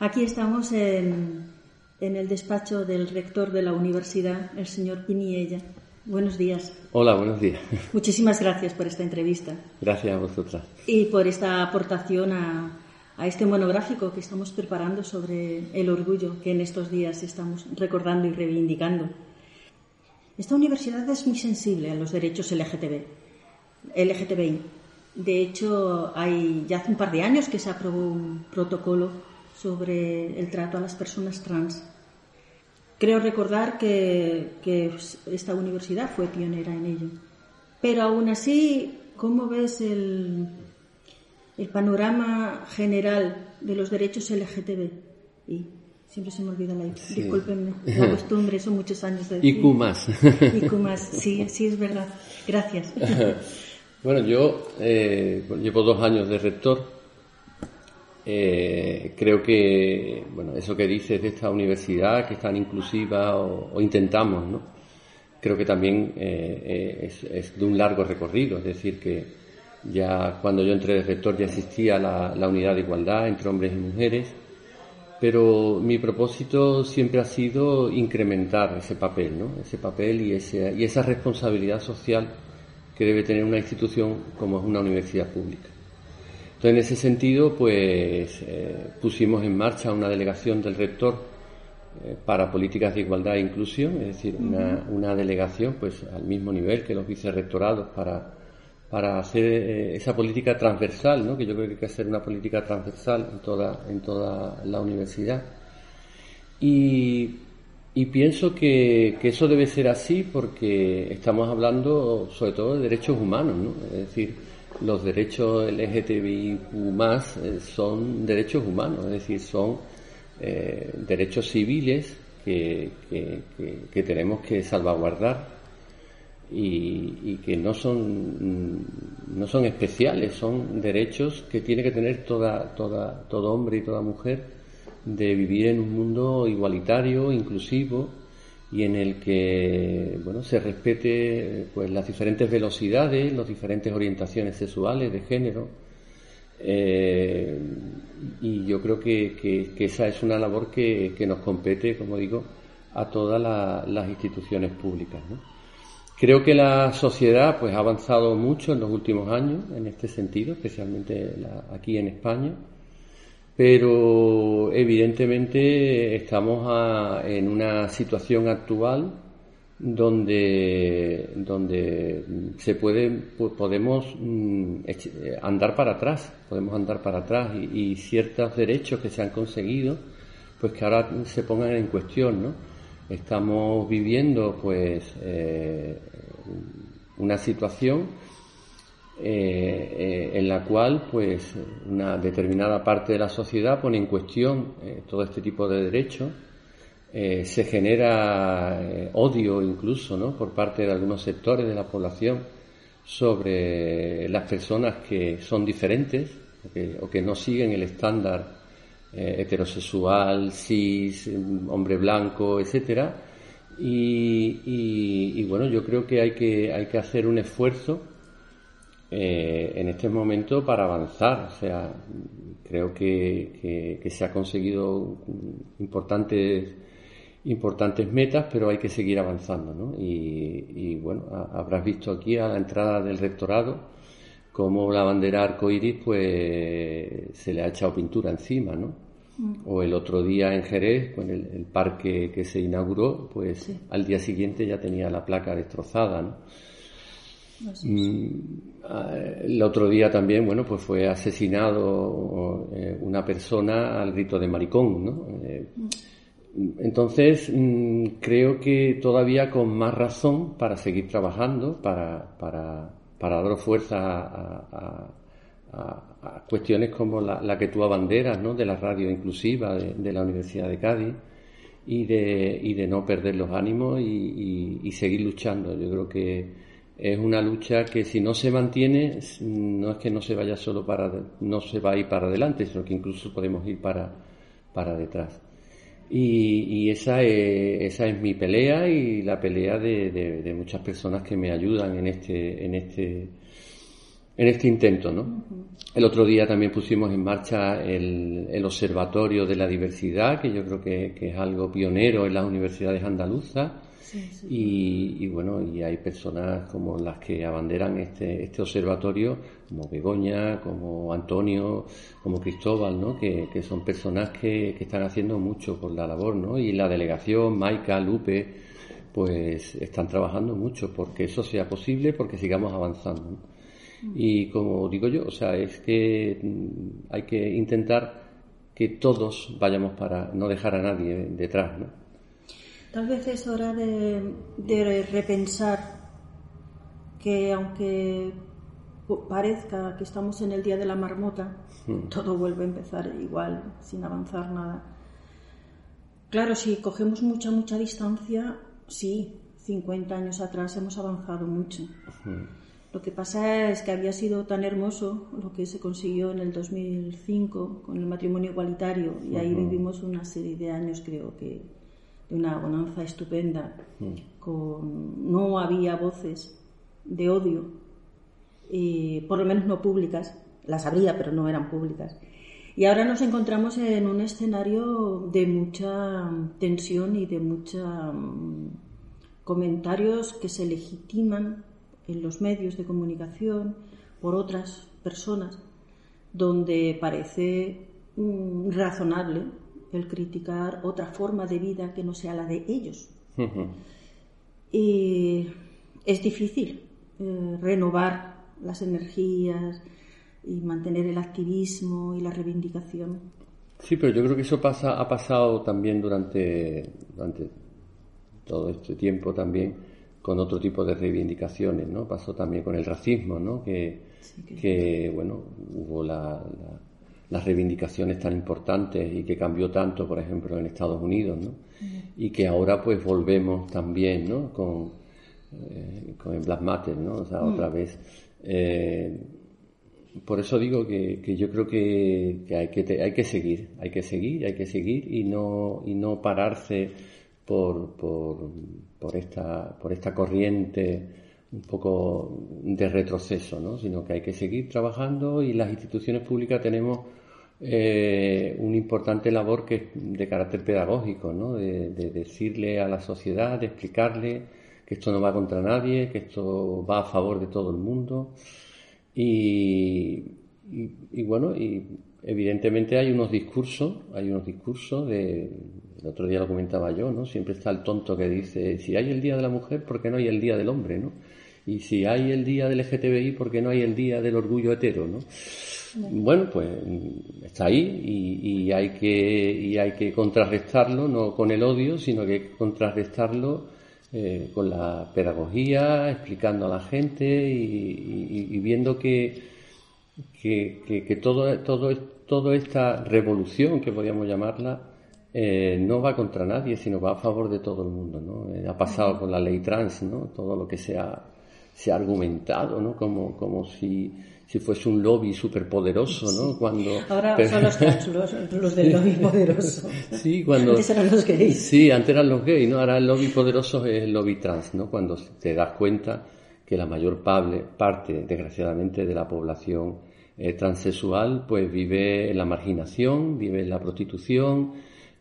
Aquí estamos en, en el despacho del rector de la universidad, el señor Piniella. Buenos días. Hola, buenos días. Muchísimas gracias por esta entrevista. Gracias a vosotras. Y por esta aportación a, a este monográfico que estamos preparando sobre el orgullo que en estos días estamos recordando y reivindicando. Esta universidad es muy sensible a los derechos LGTB, LGTBI. De hecho, hay ya hace un par de años que se aprobó un protocolo sobre el trato a las personas trans. Creo recordar que, que esta universidad fue pionera en ello. Pero aún así, ¿cómo ves el, el panorama general de los derechos LGTB. Y siempre se me olvida la sí. discúlpenme, la costumbre, son muchos años de IQ más. IQ más, sí, sí es verdad. Gracias. bueno, yo eh, llevo dos años de rector. Eh, creo que, bueno, eso que dices de esta universidad, que es tan inclusiva, o, intentamos, ¿no? Creo que también eh, es, es de un largo recorrido, es decir, que ya cuando yo entré de rector ya existía la, la, unidad de igualdad entre hombres y mujeres, pero mi propósito siempre ha sido incrementar ese papel, ¿no? ese papel y, ese, y esa responsabilidad social que debe tener una institución como es una universidad pública. Entonces, en ese sentido, pues eh, pusimos en marcha una delegación del rector eh, para políticas de igualdad e inclusión, es decir, una, una delegación pues al mismo nivel que los vicerrectorados para para hacer eh, esa política transversal, ¿no? que yo creo que hay que hacer una política transversal en toda, en toda la universidad. Y, y pienso que, que, eso debe ser así porque estamos hablando sobre todo de derechos humanos, ¿no? es decir, los derechos LGTBI más eh, son derechos humanos, es decir, son eh, derechos civiles que, que, tenemos que salvaguardar y, que no son, no son especiales, son derechos que tiene que tener toda, toda, todo hombre y toda mujer de vivir en un mundo igualitario, inclusivo y en el que bueno, se respete pues, las diferentes velocidades, las diferentes orientaciones sexuales, de género. Eh, y yo creo que, que, esa es una labor que, que nos compete, como digo, a todas las instituciones públicas. ¿no? Creo que la sociedad pues, ha avanzado mucho en los últimos años en este sentido, especialmente aquí en España, pero evidentemente estamos en una situación actual donde, donde se puede, podemos mm, andar para atrás, podemos andar para atrás y, y, ciertos derechos que se han conseguido, pues que ahora se pongan en cuestión, ¿no? Estamos viviendo, pues, eh, una situación eh, eh, en la cual, pues, una determinada parte de la sociedad pone en cuestión todo este tipo de derechos. se genera odio incluso, ¿no? Por parte de algunos sectores de la población sobre las personas que son diferentes o que, no siguen el estándar eh, heterosexual, cis, hombre blanco, etcétera. Y, bueno, yo creo que hay que, hay que hacer un esfuerzo eh, en este momento para avanzar. O sea, creo que, que, se ha conseguido importantes, importantes metas, pero hay que seguir avanzando. ¿no? Y, y bueno, habrás visto aquí a la entrada del rectorado como la bandera arcoíris pues se le ha echado pintura encima, ¿no? Mm. O el otro día en Jerez, con el, parque que se inauguró, pues al día siguiente ya tenía la placa destrozada, ¿no? Mm, ah, el otro día también, bueno, pues fue asesinado eh, una persona al grito de maricón, ¿no? Eh, mm. entonces, creo que todavía con más razón para seguir trabajando, para, para para dar fuerza a, cuestiones como la, que tú abanderas, ¿no? de la radio inclusiva de, la Universidad de Cádiz y de, y de no perder los ánimos y, seguir luchando. Yo creo que es una lucha que si no se mantiene, no es que no se vaya solo para, no se va a ir para adelante, sino que incluso podemos ir para, para detrás. Y, esa, es, esa es mi pelea y la pelea de, muchas personas que me ayudan en este, en este, en este intento, ¿no? El otro día también pusimos en marcha el, Observatorio de la Diversidad, que yo creo que, es algo pionero en las universidades andaluzas. Y, bueno, y hay personas como las que abanderan este, este observatorio, como Begoña, como Antonio, como Cristóbal, ¿no? que, son personas que, que, están haciendo mucho por la labor, ¿no? Y la delegación, Maika, Lupe, pues están trabajando mucho porque eso sea posible, porque sigamos avanzando. Y como digo yo, o sea, es que mm, hay que intentar que todos vayamos para no dejar a nadie detrás, ¿no? Tal vez es hora de, repensar que aunque parezca que estamos en el día de la marmota, hmm. todo vuelve a empezar igual, sin avanzar nada. Claro, si cogemos mucha, mucha distancia, sí, 50 años atrás hemos avanzado mucho. Hmm. Lo que pasa es que había sido tan hermoso lo que se consiguió en el 2005 con el matrimonio igualitario y ahí vivimos una serie de años, creo que, de una bonanza estupenda. con, no había voces de odio, eh, por lo menos no públicas, las habría, pero no eran públicas. Y ahora nos encontramos en un escenario de mucha tensión y de muchos mm, comentarios que se legitiman en los medios de comunicación por otras personas, donde parece mm, razonable el criticar otra forma de vida que no sea la de ellos. y es difícil eh, renovar las energías y mantener el activismo y la reivindicación. Sí, pero yo creo que eso pasa, ha pasado también durante, durante todo este tiempo también con otro tipo de reivindicaciones, ¿no? Pasó también con el racismo, ¿no? Que, bueno, hubo las reivindicaciones tan importantes y que cambió tanto, por ejemplo, en Estados Unidos, ¿no? Y que ahora pues volvemos también, ¿no? Con, eh, con el Black Matter, ¿no? O sea, otra mm. vez. Eh, por eso digo que, yo creo que, hay que hay que seguir, hay que seguir, hay que seguir y no, y no pararse por, por, por, esta, por esta corriente un poco de retroceso, ¿no? sino que hay que seguir trabajando y las instituciones públicas tenemos eh, una importante labor que es de carácter pedagógico, ¿no? de, decirle a la sociedad, de explicarle que esto no va contra nadie, que esto va a favor de todo el mundo. Y, y, y bueno, y evidentemente hay unos discursos, hay unos discursos de, el otro día lo comentaba yo, ¿no? Siempre está el tonto que dice, si hay el Día de la Mujer, ¿por qué no hay el Día del Hombre, ¿no? Y si hay el Día del LGTBI, ¿por qué no hay el Día del Orgullo Hetero, ¿no? Bueno, pues está ahí y, hay que, y hay que contrarrestarlo, no con el odio, sino que hay que contrarrestarlo eh, con la pedagogía, explicando a la gente y, viendo que, que, que, que todo, todo, toda esta revolución, que podríamos llamarla, eh, no va contra nadie, sino va a favor de todo el mundo. ¿no? Eh, ha pasado con la ley trans, ¿no? todo lo que se ha, se ha argumentado, ¿no? como, como si, si fuese un lobby superpoderoso, ¿no? Cuando... Ahora son los trans, los, del lobby poderoso. sí, cuando... Antes eran los gays. Sí, antes eran los gays, ¿no? Ahora el lobby poderoso es el lobby trans, ¿no? Cuando te das cuenta que la mayor parte, desgraciadamente, de la población eh, transexual, pues vive en la marginación, vive en la prostitución,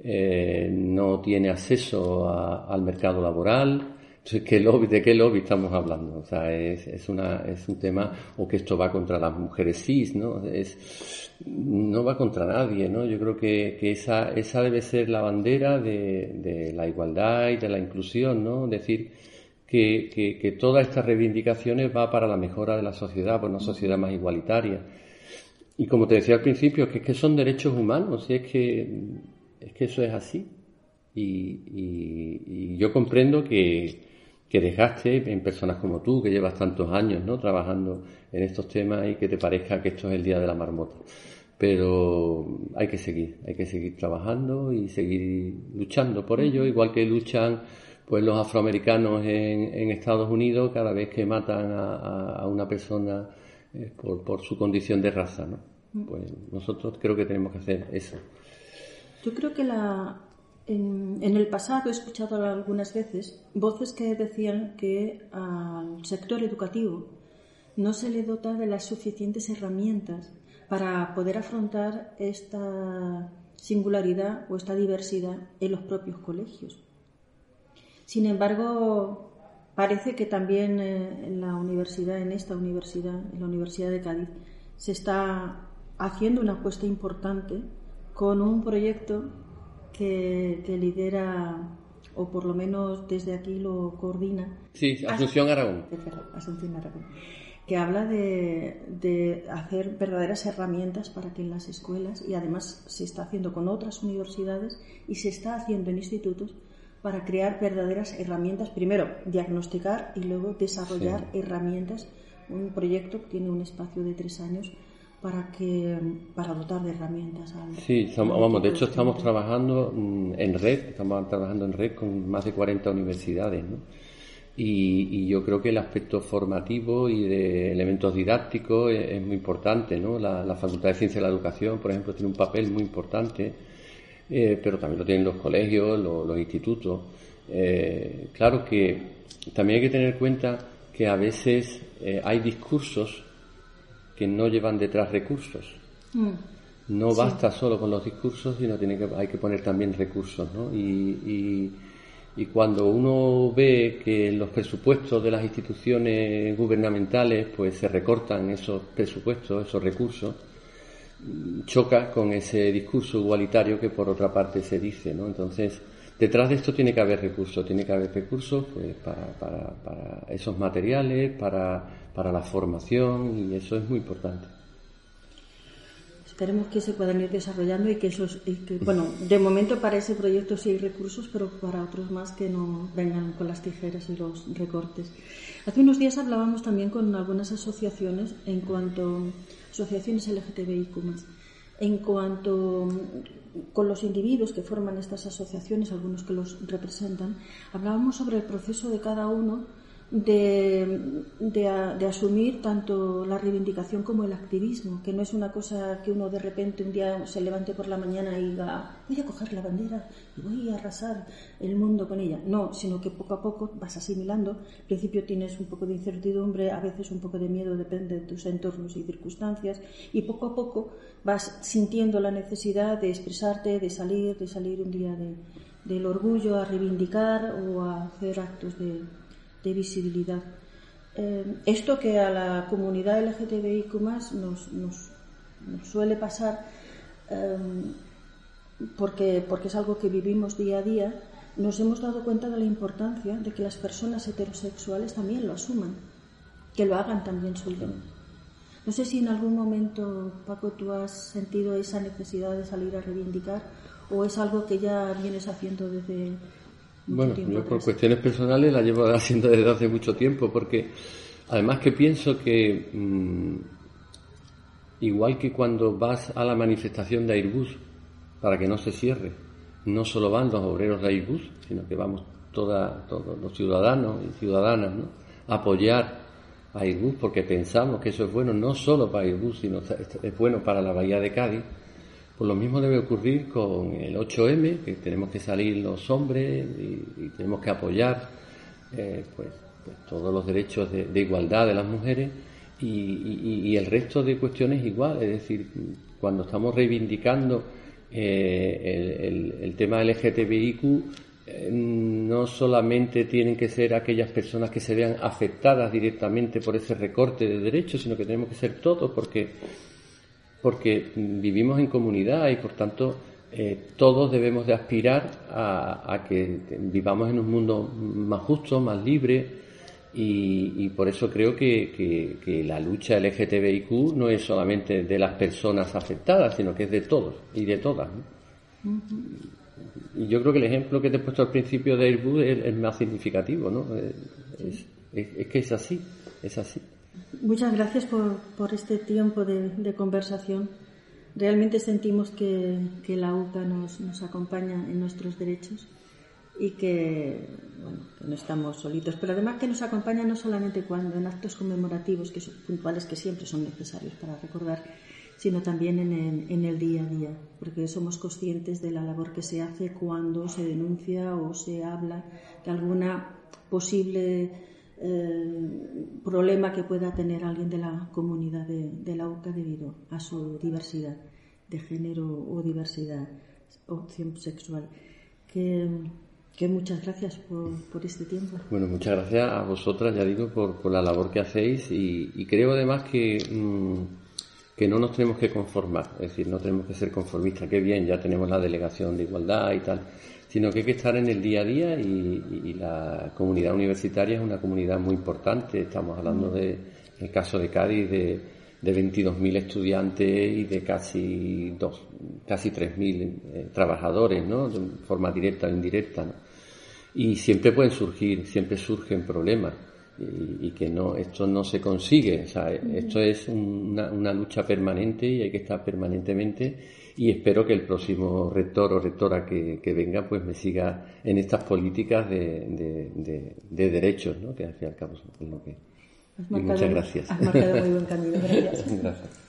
eh, no tiene acceso al mercado laboral. Entonces, ¿qué lobby, ¿de qué lobby estamos hablando? O sea, es, es, una, es un tema, o que esto va contra las mujeres cis, ¿no? Es, no va contra nadie, ¿no? Yo creo que, que esa, esa debe ser la bandera de, de la igualdad y de la inclusión, ¿no? Decir, que, que, que, todas estas reivindicaciones va para la mejora de la sociedad, por una sociedad más igualitaria. Y como te decía al principio, que es que son derechos humanos, y es que es que eso es así. Y, yo comprendo que, que, dejaste en personas como tú, que llevas tantos años ¿no? trabajando en estos temas y que te parezca que esto es el día de la marmota. Pero hay que seguir, hay que seguir trabajando y seguir luchando por ello, igual que luchan pues los afroamericanos en, en Estados Unidos cada vez que matan a, una persona eh, por, por, su condición de raza. ¿no? Pues nosotros creo que tenemos que hacer eso. Yo creo que la, en, el pasado he escuchado algunas veces voces que decían que al sector educativo no se le dota de las suficientes herramientas para poder afrontar esta singularidad o esta diversidad en los propios colegios. Sin embargo, parece que también eh, en la universidad, en esta universidad, en la Universidad de Cádiz, se está haciendo una apuesta importante con un proyecto que, lidera, o por lo menos desde aquí lo coordina. Sí, Asunción Aragón. Asunción Aragón que habla de, hacer verdaderas herramientas para que en las escuelas, y además se está haciendo con otras universidades y se está haciendo en institutos, para crear verdaderas herramientas, primero diagnosticar y luego desarrollar herramientas. Un proyecto que tiene un espacio de tres años para que para dotar de herramientas sí vamos de hecho estamos trabajando mm, en red estamos trabajando en red con más de 40 universidades ¿no? Y, yo creo que el aspecto formativo y de elementos didácticos es, muy importante, ¿no? La, Facultad de Ciencia de la Educación, por ejemplo, tiene un papel muy importante, eh, pero también lo tienen los colegios, los, institutos. Eh, claro que también hay que tener en cuenta que a veces eh, hay discursos que no llevan detrás recursos. Mm. No basta solo con los discursos, sino tiene que, hay que poner también recursos, ¿no? y y cuando uno ve que los presupuestos de las instituciones gubernamentales pues se recortan esos presupuestos, esos recursos, choca con ese discurso igualitario que por otra parte se dice, ¿no? Entonces, detrás de esto tiene que haber recursos, tiene que haber recursos pues, para, esos materiales, para, para la formación y eso es muy importante. Esperemos que se puedan ir desarrollando y que esos, bueno, de momento para ese proyecto sí hay recursos, pero para otros más que no vengan con las tijeras y los recortes. Hace unos días hablábamos también con algunas asociaciones en cuanto asociaciones LGTBIQ+, en cuanto con los individuos que forman estas asociaciones, algunos que los representan, hablábamos sobre el proceso de cada uno de, de, asumir tanto la reivindicación como el activismo, que no es una cosa que uno de repente un día se levante por la mañana y diga, voy a coger la bandera y voy a arrasar el mundo con ella. No, sino que poco a poco vas asimilando. Al principio tienes un poco de incertidumbre, a veces un poco de miedo, depende de tus entornos y circunstancias, y poco a poco vas sintiendo la necesidad de expresarte, de salir, de salir un día del orgullo a reivindicar o a hacer actos de de visibilidad. Eh, esto que a la comunidad LGTBIQ nos, nos, nos suele pasar eh, porque, porque es algo que vivimos día a día, nos hemos dado cuenta de la importancia de que las personas heterosexuales también lo asuman, que lo hagan también suyo. No sé si en algún momento, Paco, tú has sentido esa necesidad de salir a reivindicar o es algo que ya vienes haciendo desde, bueno, yo por cuestiones personales la llevo haciendo desde hace mucho tiempo, porque además que pienso que mm, igual que cuando vas a la manifestación de Airbus para que no se cierre, no solo van los obreros de Airbus, sino que vamos toda, todos los ciudadanos y ciudadanas a apoyar a Airbus porque pensamos que eso es bueno no solo para Airbus, sino es bueno para la Bahía de Cádiz pues lo mismo debe ocurrir con el 8M, que tenemos que salir los hombres y, tenemos que apoyar eh, pues, pues, todos los derechos de, igualdad de las mujeres y, el resto de cuestiones igual. Es decir, cuando estamos reivindicando eh, el, tema LGTBIQ, eh, no solamente tienen que ser aquellas personas que se vean afectadas directamente por ese recorte de derechos, sino que tenemos que ser todos, porque porque vivimos en comunidad y por tanto eh, todos debemos de aspirar a, que vivamos en un mundo más justo, más libre y, por eso creo que, la lucha LGTBIQ no es solamente de las personas afectadas, sino que es de todos y de todas. Y yo creo que el ejemplo que te he puesto al principio de Airbus es, más significativo, ¿no? es que es así, es así. Muchas gracias por, este tiempo de, conversación. Realmente sentimos que, la UCA nos, acompaña en nuestros derechos y que, no estamos solitos, pero además que nos acompaña no solamente cuando en actos conmemorativos, que son puntuales, que siempre son necesarios para recordar, sino también en en el día a día, porque somos conscientes de la labor que se hace cuando se denuncia o se habla de alguna posible eh, problema que pueda tener alguien de la comunidad de, la UCA debido a su diversidad de género o diversidad opción sexual. Que, muchas gracias por, este tiempo. Bueno, muchas gracias a vosotras, ya digo, por, la labor que hacéis y, creo además que, mm, que no nos tenemos que conformar, es decir, no tenemos que ser conformistas, qué bien, ya tenemos la delegación de igualdad y tal, sino que hay que estar en el día a día y, la comunidad universitaria es una comunidad muy importante. Estamos hablando de, el caso de Cádiz, de, de 22.000 estudiantes y de casi dos, casi 3.000 eh, trabajadores, ¿no? De forma directa o indirecta, Y siempre pueden surgir, siempre surgen problemas y, que no, esto no se consigue. O sea, esto es una, una lucha permanente y hay que estar permanentemente y espero que el próximo rector o rectora que, venga pues me siga en estas políticas de, de, derechos, ¿no? que al fin y al cabo es lo que... muchas gracias. Has marcado muy buen camino. gracias.